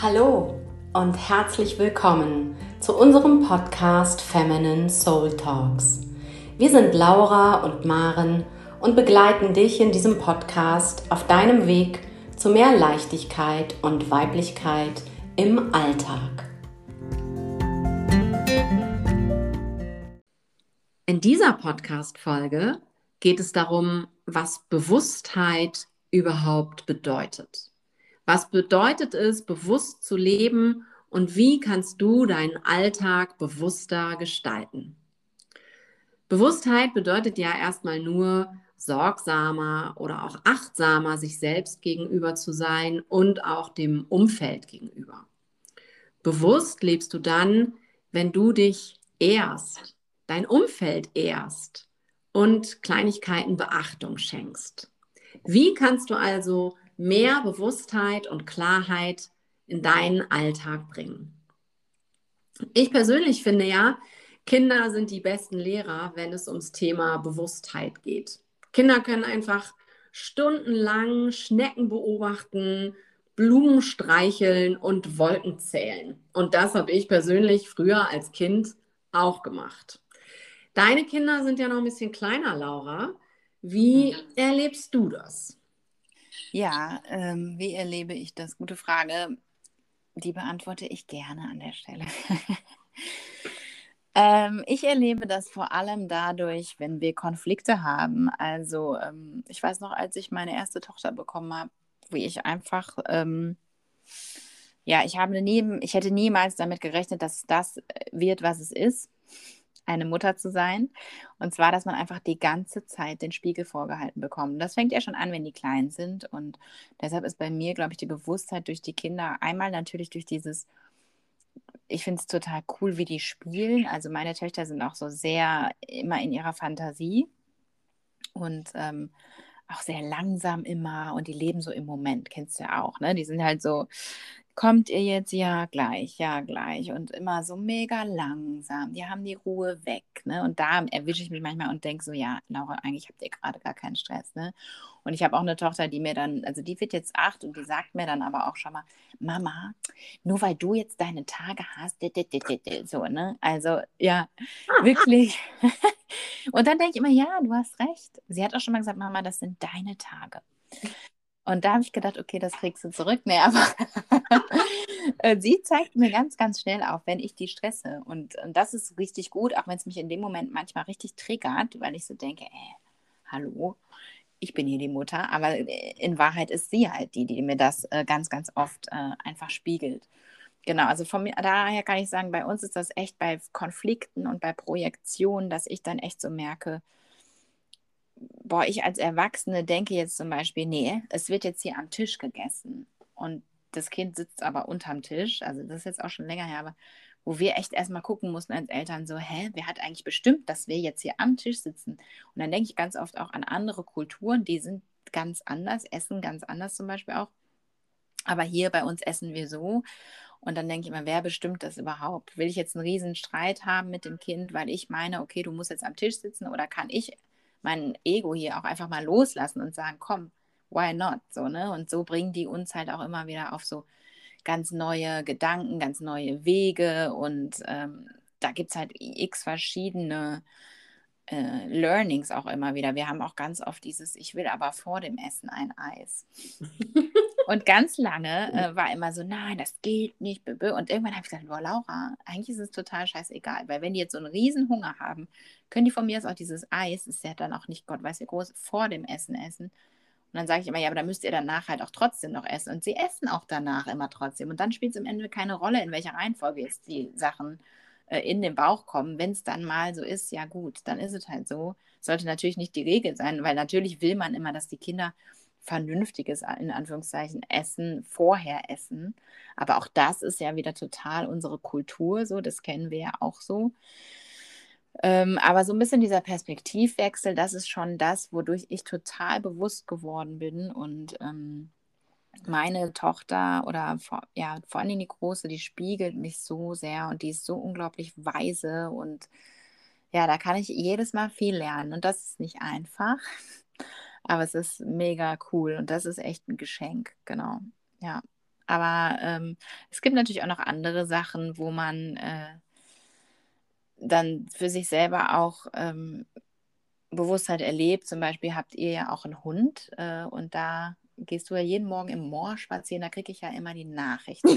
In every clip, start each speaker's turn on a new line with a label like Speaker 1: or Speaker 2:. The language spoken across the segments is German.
Speaker 1: Hallo und herzlich willkommen zu unserem Podcast Feminine Soul Talks. Wir sind Laura und Maren und begleiten dich in diesem Podcast auf deinem Weg zu mehr Leichtigkeit und Weiblichkeit im Alltag. In dieser Podcast-Folge geht es darum, was Bewusstheit überhaupt bedeutet. Was bedeutet es, bewusst zu leben und wie kannst du deinen Alltag bewusster gestalten? Bewusstheit bedeutet ja erstmal nur, sorgsamer oder auch achtsamer sich selbst gegenüber zu sein und auch dem Umfeld gegenüber. Bewusst lebst du dann, wenn du dich ehrst, dein Umfeld ehrst und Kleinigkeiten Beachtung schenkst. Wie kannst du also mehr Bewusstheit und Klarheit in deinen Alltag bringen. Ich persönlich finde ja, Kinder sind die besten Lehrer, wenn es ums Thema Bewusstheit geht. Kinder können einfach stundenlang Schnecken beobachten, Blumen streicheln und Wolken zählen. Und das habe ich persönlich früher als Kind auch gemacht. Deine Kinder sind ja noch ein bisschen kleiner, Laura. Wie mhm. erlebst du das?
Speaker 2: Ja, ähm, wie erlebe ich das? Gute Frage. Die beantworte ich gerne an der Stelle. ähm, ich erlebe das vor allem dadurch, wenn wir Konflikte haben. Also ähm, ich weiß noch, als ich meine erste Tochter bekommen habe, wie ich einfach, ähm, ja, ich habe nie, ich hätte niemals damit gerechnet, dass das wird, was es ist eine Mutter zu sein. Und zwar, dass man einfach die ganze Zeit den Spiegel vorgehalten bekommt. Das fängt ja schon an, wenn die klein sind. Und deshalb ist bei mir, glaube ich, die Bewusstheit durch die Kinder einmal natürlich durch dieses, ich finde es total cool, wie die spielen. Also meine Töchter sind auch so sehr immer in ihrer Fantasie und ähm, auch sehr langsam immer und die leben so im Moment, kennst du ja auch, ne? Die sind halt so, kommt ihr jetzt? Ja, gleich, ja, gleich. Und immer so mega langsam. Die haben die Ruhe weg. Ne? Und da erwische ich mich manchmal und denke so, ja, Laura, eigentlich habt ihr gerade gar keinen Stress. Ne? Und ich habe auch eine Tochter, die mir dann, also die wird jetzt acht und die sagt mir dann aber auch schon mal, Mama, nur weil du jetzt deine Tage hast, so, ne? Also, ja, wirklich. und dann denke ich immer, ja, du hast recht. Sie hat auch schon mal gesagt, Mama, das sind deine Tage. Und da habe ich gedacht, okay, das kriegst du zurück. Nee, aber äh, sie zeigt mir ganz, ganz schnell auf, wenn ich die stresse. Und, und das ist richtig gut, auch wenn es mich in dem Moment manchmal richtig triggert, weil ich so denke, ey, äh, hallo, ich bin hier die Mutter. Aber äh, in Wahrheit ist sie halt die, die mir das äh, ganz, ganz oft äh, einfach spiegelt. Genau, also von mir, daher kann ich sagen, bei uns ist das echt bei Konflikten und bei Projektionen, dass ich dann echt so merke, boah, ich als Erwachsene denke jetzt zum Beispiel, nee, es wird jetzt hier am Tisch gegessen und das Kind sitzt aber unterm Tisch, also das ist jetzt auch schon länger her, aber wo wir echt erstmal gucken mussten als Eltern, so, hä, wer hat eigentlich bestimmt, dass wir jetzt hier am Tisch sitzen? Und dann denke ich ganz oft auch an andere Kulturen, die sind ganz anders, essen ganz anders zum Beispiel auch. Aber hier bei uns essen wir so. Und dann denke ich immer, wer bestimmt das überhaupt? Will ich jetzt einen riesen Streit haben mit dem Kind, weil ich meine, okay, du musst jetzt am Tisch sitzen oder kann ich mein Ego hier auch einfach mal loslassen und sagen, komm, why not? So, ne? Und so bringen die uns halt auch immer wieder auf so ganz neue Gedanken, ganz neue Wege und ähm, da gibt es halt x verschiedene äh, Learnings auch immer wieder. Wir haben auch ganz oft dieses, ich will aber vor dem Essen ein Eis. und ganz lange äh, war immer so, nein, das geht nicht. Und irgendwann habe ich gesagt, boah, Laura, eigentlich ist es total scheißegal, weil wenn die jetzt so einen riesen Hunger haben, können die von mir aus auch dieses Eis, ist ja dann auch nicht Gott weiß wie groß, vor dem Essen essen. Und dann sage ich immer, ja, aber dann müsst ihr danach halt auch trotzdem noch essen. Und sie essen auch danach immer trotzdem. Und dann spielt es im Ende keine Rolle, in welcher Reihenfolge jetzt die Sachen äh, in den Bauch kommen. Wenn es dann mal so ist, ja gut, dann ist es halt so. Sollte natürlich nicht die Regel sein, weil natürlich will man immer, dass die Kinder vernünftiges, in Anführungszeichen, Essen vorher essen. Aber auch das ist ja wieder total unsere Kultur, so, das kennen wir ja auch so. Ähm, aber so ein bisschen dieser Perspektivwechsel, das ist schon das, wodurch ich total bewusst geworden bin und ähm, meine Tochter oder vor, ja, vor allem die Große, die spiegelt mich so sehr und die ist so unglaublich weise und ja, da kann ich jedes Mal viel lernen und das ist nicht einfach, aber es ist mega cool und das ist echt ein Geschenk, genau. Ja, Aber ähm, es gibt natürlich auch noch andere Sachen, wo man äh, dann für sich selber auch ähm, Bewusstheit erlebt. Zum Beispiel habt ihr ja auch einen Hund äh, und da gehst du ja jeden Morgen im Moor spazieren, da kriege ich ja immer die Nachrichten.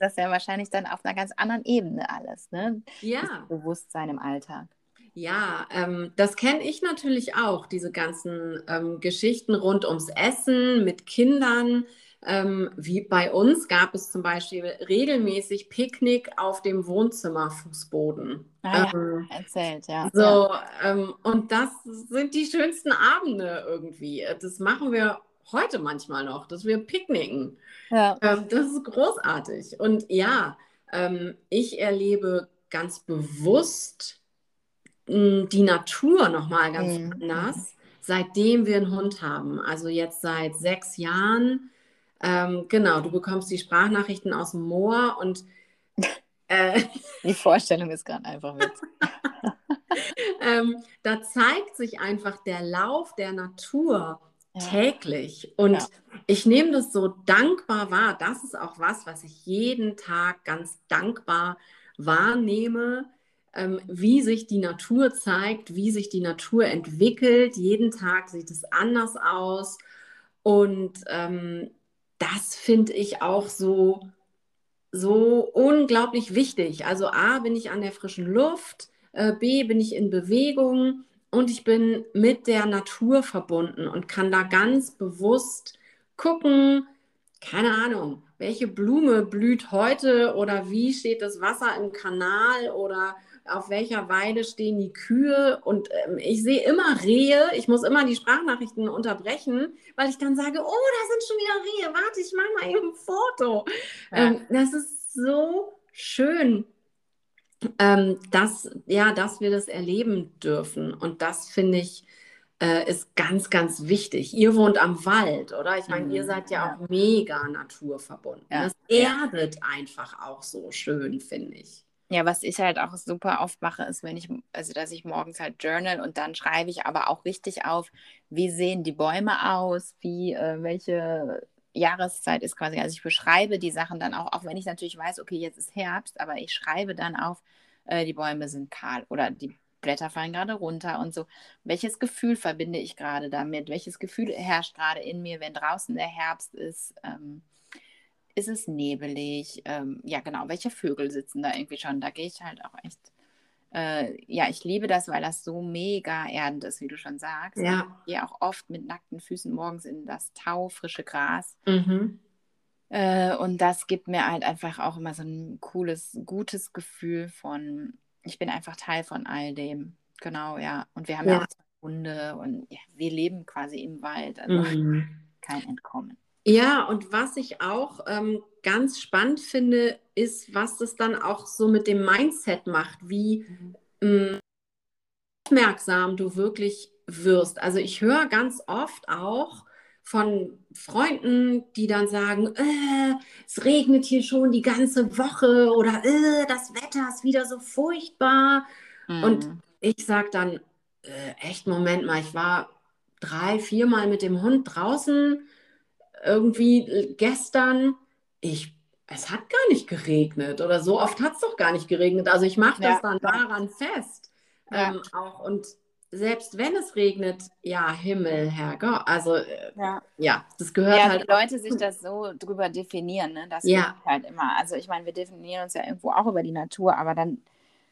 Speaker 2: das ist ja wahrscheinlich dann auf einer ganz anderen Ebene alles, ne?
Speaker 1: Ja.
Speaker 2: Das Bewusstsein im Alltag.
Speaker 1: Ja, ähm, das kenne ich natürlich auch, diese ganzen ähm, Geschichten rund ums Essen mit Kindern. Ähm, wie bei uns gab es zum Beispiel regelmäßig Picknick auf dem Wohnzimmerfußboden.
Speaker 2: Ah, ja, ähm, erzählt, ja.
Speaker 1: So,
Speaker 2: ja.
Speaker 1: Ähm, und das sind die schönsten Abende irgendwie. Das machen wir heute manchmal noch, dass wir picknicken. Ja. Ähm, das ist großartig. Und ja, ich erlebe ganz bewusst die Natur nochmal ganz mhm. anders, seitdem wir einen Hund haben. Also jetzt seit sechs Jahren. Ähm, genau, du bekommst die Sprachnachrichten aus dem Moor und
Speaker 2: äh, die Vorstellung ist gerade einfach witzig.
Speaker 1: ähm, da zeigt sich einfach der Lauf der Natur ja. täglich. Und ja. ich nehme das so dankbar wahr. Das ist auch was, was ich jeden Tag ganz dankbar wahrnehme, wie sich die Natur zeigt, wie sich die Natur entwickelt. Jeden Tag sieht es anders aus. Und ähm, das finde ich auch so, so unglaublich wichtig. Also A, bin ich an der frischen Luft, äh, B, bin ich in Bewegung und ich bin mit der Natur verbunden und kann da ganz bewusst gucken, keine Ahnung, welche Blume blüht heute oder wie steht das Wasser im Kanal oder auf welcher Weide stehen die Kühe und ähm, ich sehe immer Rehe. Ich muss immer die Sprachnachrichten unterbrechen, weil ich dann sage, oh, da sind schon wieder Rehe. Warte, ich mache mal eben ein Foto. Ja. Ähm, das ist so schön ähm, dass, ja, dass wir das erleben dürfen. Und das finde ich äh, ist ganz, ganz wichtig. Ihr wohnt am Wald, oder? Ich meine, mhm. ihr seid ja, ja, auch mega naturverbunden. Ja. Das erdet einfach auch so schön, finde ich.
Speaker 2: Ja, was ich halt auch super oft mache, ist, wenn ich, also dass ich morgens halt journal und dann schreibe ich aber auch richtig auf, wie sehen die Bäume aus, wie, äh, welche Jahreszeit ist quasi. Also ich beschreibe die Sachen dann auch, auch wenn ich natürlich weiß, okay, jetzt ist Herbst, aber ich schreibe dann auf, äh, die Bäume sind kahl oder die Blätter fallen gerade runter und so. Welches Gefühl verbinde ich gerade damit? Welches Gefühl herrscht gerade in mir, wenn draußen der Herbst ist? Ähm, ist es nebelig? Ähm, ja, genau. Welche Vögel sitzen da irgendwie schon? Da gehe ich halt auch echt äh, ja, ich liebe das, weil das so mega erdend ist, wie du schon sagst. Ja. Ich gehe auch oft mit nackten Füßen morgens in das taufrische Gras. Mhm. Äh, und das gibt mir halt einfach auch immer so ein cooles, gutes Gefühl von, ich bin einfach Teil von all dem. Genau, ja. Und wir haben ja, ja auch zwei Hunde und ja, wir leben quasi im Wald. Also mhm. kein Entkommen.
Speaker 1: Ja, und was ich auch ähm, ganz spannend finde, ist, was das dann auch so mit dem Mindset macht, wie mhm. mh, mm, aufmerksam du wirklich wirst. Also ich höre ganz oft auch von Freunden, die dann sagen, äh, es regnet hier schon die ganze Woche oder äh, das Wetter ist wieder so furchtbar. Mhm. Und ich sage dann, äh, echt, Moment mal, ich war drei, viermal mit dem Hund draußen irgendwie gestern, ich, es hat gar nicht geregnet oder so oft hat es doch gar nicht geregnet. Also ich mache das ja. dann daran fest. Ja. Ähm, auch und selbst wenn es regnet, ja, Himmel, Herrgott. Also äh, ja. ja, das gehört ja, halt.
Speaker 2: Ja, Leute sich das so drüber definieren, ne? Das ja. halt immer. Also ich meine, wir definieren uns ja irgendwo auch über die Natur, aber dann,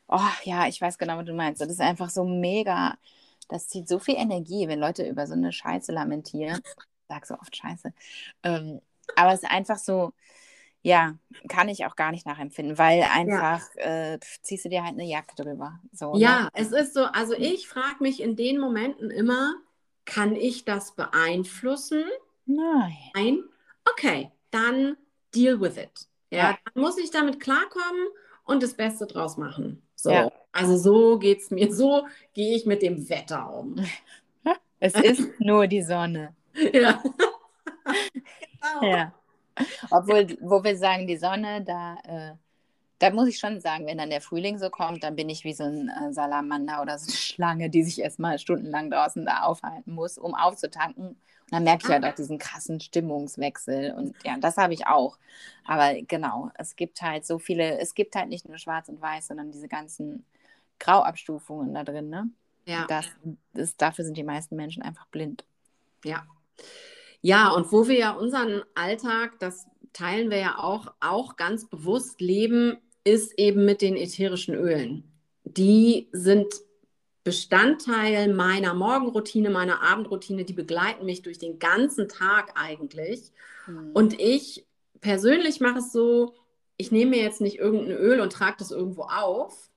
Speaker 2: oh ja, ich weiß genau, was du meinst. Das ist einfach so mega. Das zieht so viel Energie, wenn Leute über so eine Scheiße lamentieren sage so oft Scheiße. Ähm, aber es ist einfach so, ja, kann ich auch gar nicht nachempfinden, weil einfach ja. äh, ziehst du dir halt eine Jacke drüber. So,
Speaker 1: ne? ja, ne? es ist so, also ich frage mich in den Momenten immer, kann ich das beeinflussen?
Speaker 2: Nein.
Speaker 1: Nein. Okay, dann deal with it. Ja, ja. dann muss ich damit klarkommen und das Beste draus machen. So, ja. also so geht es mir, so gehe ich mit dem Wetter um.
Speaker 2: Es ist nur die Sonne.
Speaker 1: Ja.
Speaker 2: genau. ja. Obwohl, wo wir sagen, die Sonne, da, äh, da muss ich schon sagen, wenn dann der Frühling so kommt, dann bin ich wie so ein äh, Salamander oder so eine Schlange, die sich erstmal stundenlang draußen da aufhalten muss, um aufzutanken. Dann merke ich halt auch diesen krassen Stimmungswechsel und ja, das habe ich auch. Aber genau, es gibt halt so viele, es gibt halt nicht nur schwarz und weiß, sondern diese ganzen Grauabstufungen da drin, ne?
Speaker 1: Ja.
Speaker 2: Das, das, dafür sind die meisten Menschen einfach blind.
Speaker 1: Ja. Ja, und wo wir ja unseren Alltag, das teilen wir ja auch, auch ganz bewusst leben, ist eben mit den ätherischen Ölen. Die sind Bestandteil meiner Morgenroutine, meiner Abendroutine, die begleiten mich durch den ganzen Tag eigentlich. Mhm. Und ich persönlich mache es so, ich nehme mir jetzt nicht irgendein Öl und trage das irgendwo auf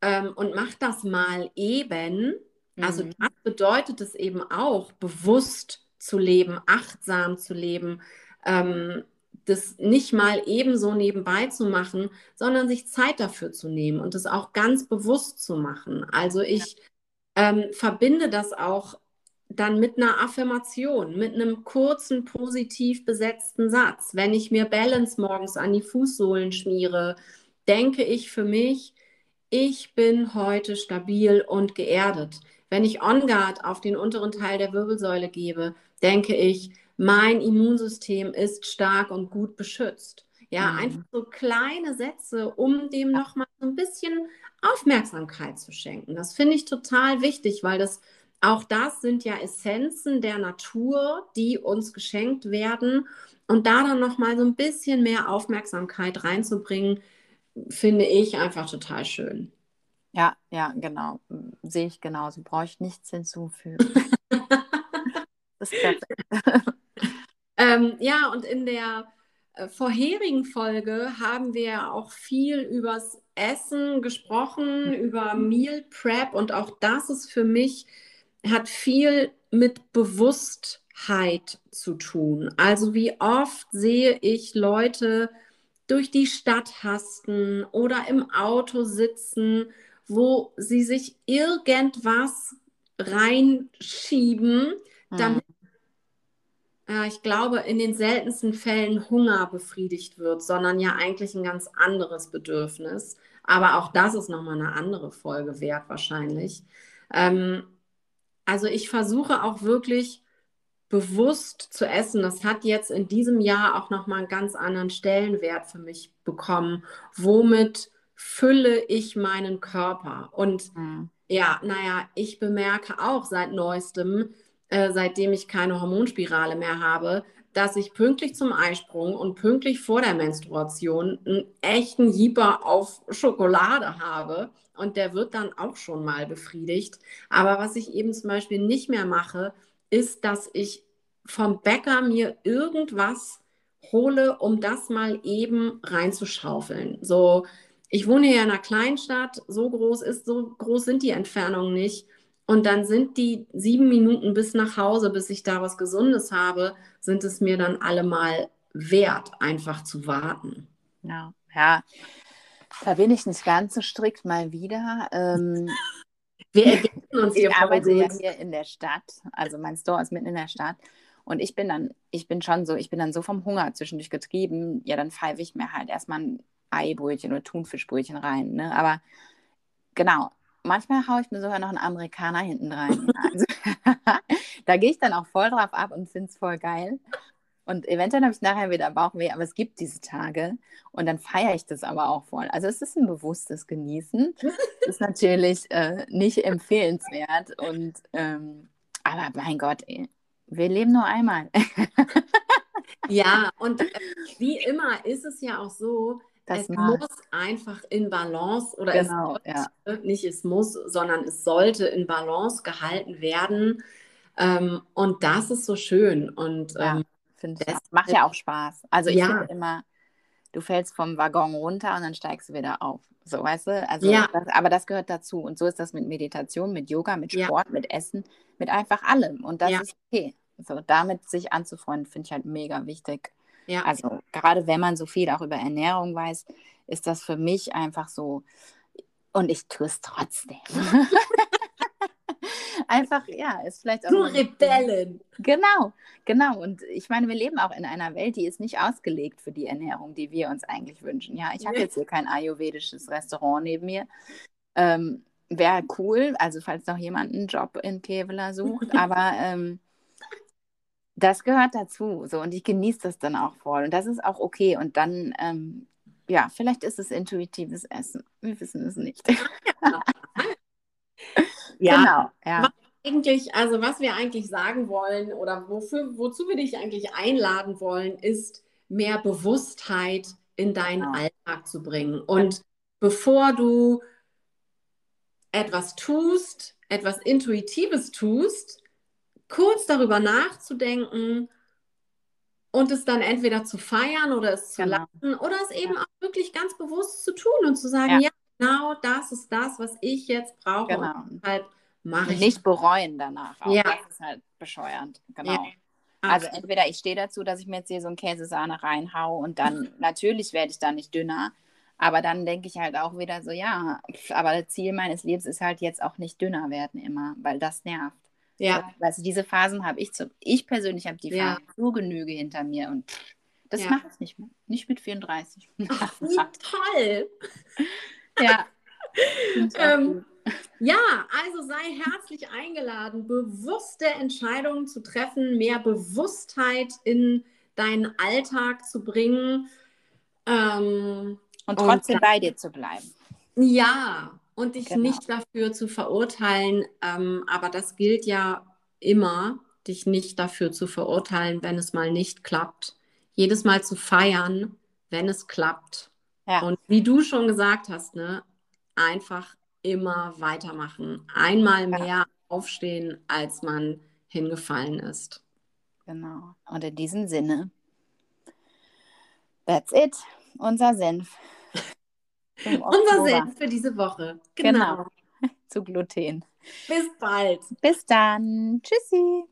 Speaker 1: ähm, und mache das mal eben. Also mhm. das bedeutet es eben auch, bewusst zu leben, achtsam zu leben, ähm, das nicht mal ebenso nebenbei zu machen, sondern sich Zeit dafür zu nehmen und das auch ganz bewusst zu machen. Also ich ja. ähm, verbinde das auch dann mit einer Affirmation, mit einem kurzen, positiv besetzten Satz. Wenn ich mir Balance morgens an die Fußsohlen schmiere, denke ich für mich, ich bin heute stabil und geerdet. Wenn ich On Guard auf den unteren Teil der Wirbelsäule gebe, denke ich, mein Immunsystem ist stark und gut beschützt. Ja, mhm. einfach so kleine Sätze, um dem nochmal so ein bisschen Aufmerksamkeit zu schenken. Das finde ich total wichtig, weil das auch das sind ja Essenzen der Natur, die uns geschenkt werden. Und da dann nochmal so ein bisschen mehr Aufmerksamkeit reinzubringen, finde ich einfach total schön.
Speaker 2: Ja, ja, genau. Sehe ich genauso. Brauche ich nichts hinzufügen. ist
Speaker 1: perfekt. Ähm, ja, und in der äh, vorherigen Folge haben wir auch viel übers Essen gesprochen, über Meal Prep und auch das ist für mich, hat viel mit Bewusstheit zu tun. Also wie oft sehe ich Leute durch die Stadt hasten oder im Auto sitzen, wo sie sich irgendwas reinschieben, damit äh, ich glaube, in den seltensten Fällen Hunger befriedigt wird, sondern ja eigentlich ein ganz anderes Bedürfnis. Aber auch das ist nochmal eine andere Folge wert wahrscheinlich. Ähm, also ich versuche auch wirklich bewusst zu essen. Das hat jetzt in diesem Jahr auch nochmal einen ganz anderen Stellenwert für mich bekommen. Womit fülle ich meinen Körper? Und mhm. ja, naja, ich bemerke auch seit neuestem, äh, seitdem ich keine Hormonspirale mehr habe, dass ich pünktlich zum Eisprung und pünktlich vor der Menstruation einen echten Jeeper auf Schokolade habe. Und der wird dann auch schon mal befriedigt. Aber was ich eben zum Beispiel nicht mehr mache, ist, dass ich vom Bäcker mir irgendwas hole, um das mal eben reinzuschaufeln. So, ich wohne hier in einer Kleinstadt, so groß ist, so groß sind die Entfernungen nicht. Und dann sind die sieben Minuten bis nach Hause, bis ich da was Gesundes habe, sind es mir dann allemal wert, einfach zu warten.
Speaker 2: Ja, ja. Da bin ich nicht ganz so strikt mal wieder. Ähm, wir ergänzen uns hier. Ich arbeite ja hier in der Stadt. Also mein Store ist mitten in der Stadt. Und ich bin dann, ich bin schon so, ich bin dann so vom Hunger zwischendurch getrieben. Ja, dann pfeife ich mir halt erstmal ein Eibrötchen oder Thunfischbrötchen rein. Ne? Aber genau, manchmal haue ich mir sogar noch einen Amerikaner hinten rein. Also, da gehe ich dann auch voll drauf ab und finde es voll geil. Und eventuell habe ich nachher wieder Bauchweh, aber es gibt diese Tage und dann feiere ich das aber auch voll. Also es ist ein bewusstes Genießen. Das ist natürlich äh, nicht empfehlenswert. Und ähm, aber mein Gott, ey, wir leben nur einmal.
Speaker 1: ja, und äh, wie immer ist es ja auch so, das es muss einfach in Balance oder genau, es sollte, ja. nicht es muss, sondern es sollte in Balance gehalten werden. Ähm, und das ist so schön. Und
Speaker 2: ja,
Speaker 1: ähm,
Speaker 2: das macht ja auch Spaß. Also ich ja. finde immer, du fällst vom Waggon runter und dann steigst du wieder auf. So, weißt du? Also, ja. Das, aber das gehört dazu. Und so ist das mit Meditation, mit Yoga, mit Sport, ja. mit Essen, mit einfach allem. Und das ja. ist okay. So, damit sich anzufreunden, finde ich halt mega wichtig. Ja. Also gerade wenn man so viel auch über Ernährung weiß, ist das für mich einfach so, und ich tue es trotzdem. einfach, ja, ist vielleicht auch.
Speaker 1: Du Rebellen.
Speaker 2: Genau, genau. Und ich meine, wir leben auch in einer Welt, die ist nicht ausgelegt für die Ernährung, die wir uns eigentlich wünschen. Ja, ich habe jetzt hier kein ayurvedisches Restaurant neben mir. Ähm, Wäre cool, also falls noch jemand einen Job in Kevela sucht, aber ähm, das gehört dazu. So, und ich genieße das dann auch voll. Und das ist auch okay. Und dann, ähm, ja, vielleicht ist es intuitives Essen. Wir wissen es nicht.
Speaker 1: ja, genau. Ja. Eigentlich, also was wir eigentlich sagen wollen oder wofür, wozu wir dich eigentlich einladen wollen, ist mehr Bewusstheit in deinen genau. Alltag zu bringen. Und bevor du etwas tust, etwas Intuitives tust, kurz darüber nachzudenken und es dann entweder zu feiern oder es zu genau. lassen oder es eben ja. auch wirklich ganz bewusst zu tun und zu sagen, ja, ja genau das ist das, was ich jetzt brauche. Genau. Und deshalb mache ich.
Speaker 2: Nicht bereuen danach. Auch. Ja. Das ist halt bescheuernd. Genau. Ja. Also entweder ich stehe dazu, dass ich mir jetzt hier so ein Käsesahne reinhau und dann natürlich werde ich dann nicht dünner. Aber dann denke ich halt auch wieder so, ja, aber das Ziel meines Lebens ist halt jetzt auch nicht dünner werden immer, weil das nervt. Ja. Also diese Phasen habe ich zu, ich persönlich habe die ja. Phasen zu Genüge hinter mir und das ja. mache ich nicht mehr. Nicht mit 34.
Speaker 1: Ach, wie toll!
Speaker 2: ja.
Speaker 1: ähm, ja, also sei herzlich eingeladen, bewusste Entscheidungen zu treffen, mehr Bewusstheit in deinen Alltag zu bringen.
Speaker 2: Ähm, und trotzdem und, bei dir zu bleiben.
Speaker 1: Ja, und dich genau. nicht dafür zu verurteilen. Ähm, aber das gilt ja immer, dich nicht dafür zu verurteilen, wenn es mal nicht klappt. Jedes Mal zu feiern, wenn es klappt. Ja. Und wie du schon gesagt hast, ne, einfach immer weitermachen. Einmal ja. mehr aufstehen, als man hingefallen ist.
Speaker 2: Genau. Und in diesem Sinne, that's it. Unser Senf.
Speaker 1: Unser Senf für diese Woche.
Speaker 2: Genau. genau. Zu Gluten.
Speaker 1: Bis bald.
Speaker 2: Bis dann. Tschüssi.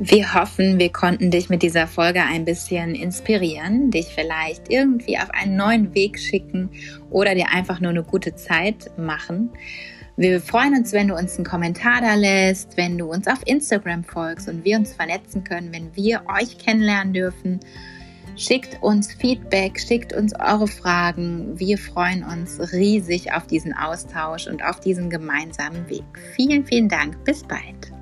Speaker 2: Wir hoffen, wir konnten dich mit dieser Folge ein bisschen inspirieren, dich vielleicht irgendwie auf einen neuen Weg schicken oder dir einfach nur eine gute Zeit machen. Wir freuen uns, wenn du uns einen Kommentar da lässt, wenn du uns auf Instagram folgst und wir uns vernetzen können, wenn wir euch kennenlernen dürfen. Schickt uns Feedback, schickt uns eure Fragen. Wir freuen uns riesig auf diesen Austausch und auf diesen gemeinsamen Weg. Vielen, vielen Dank. Bis bald.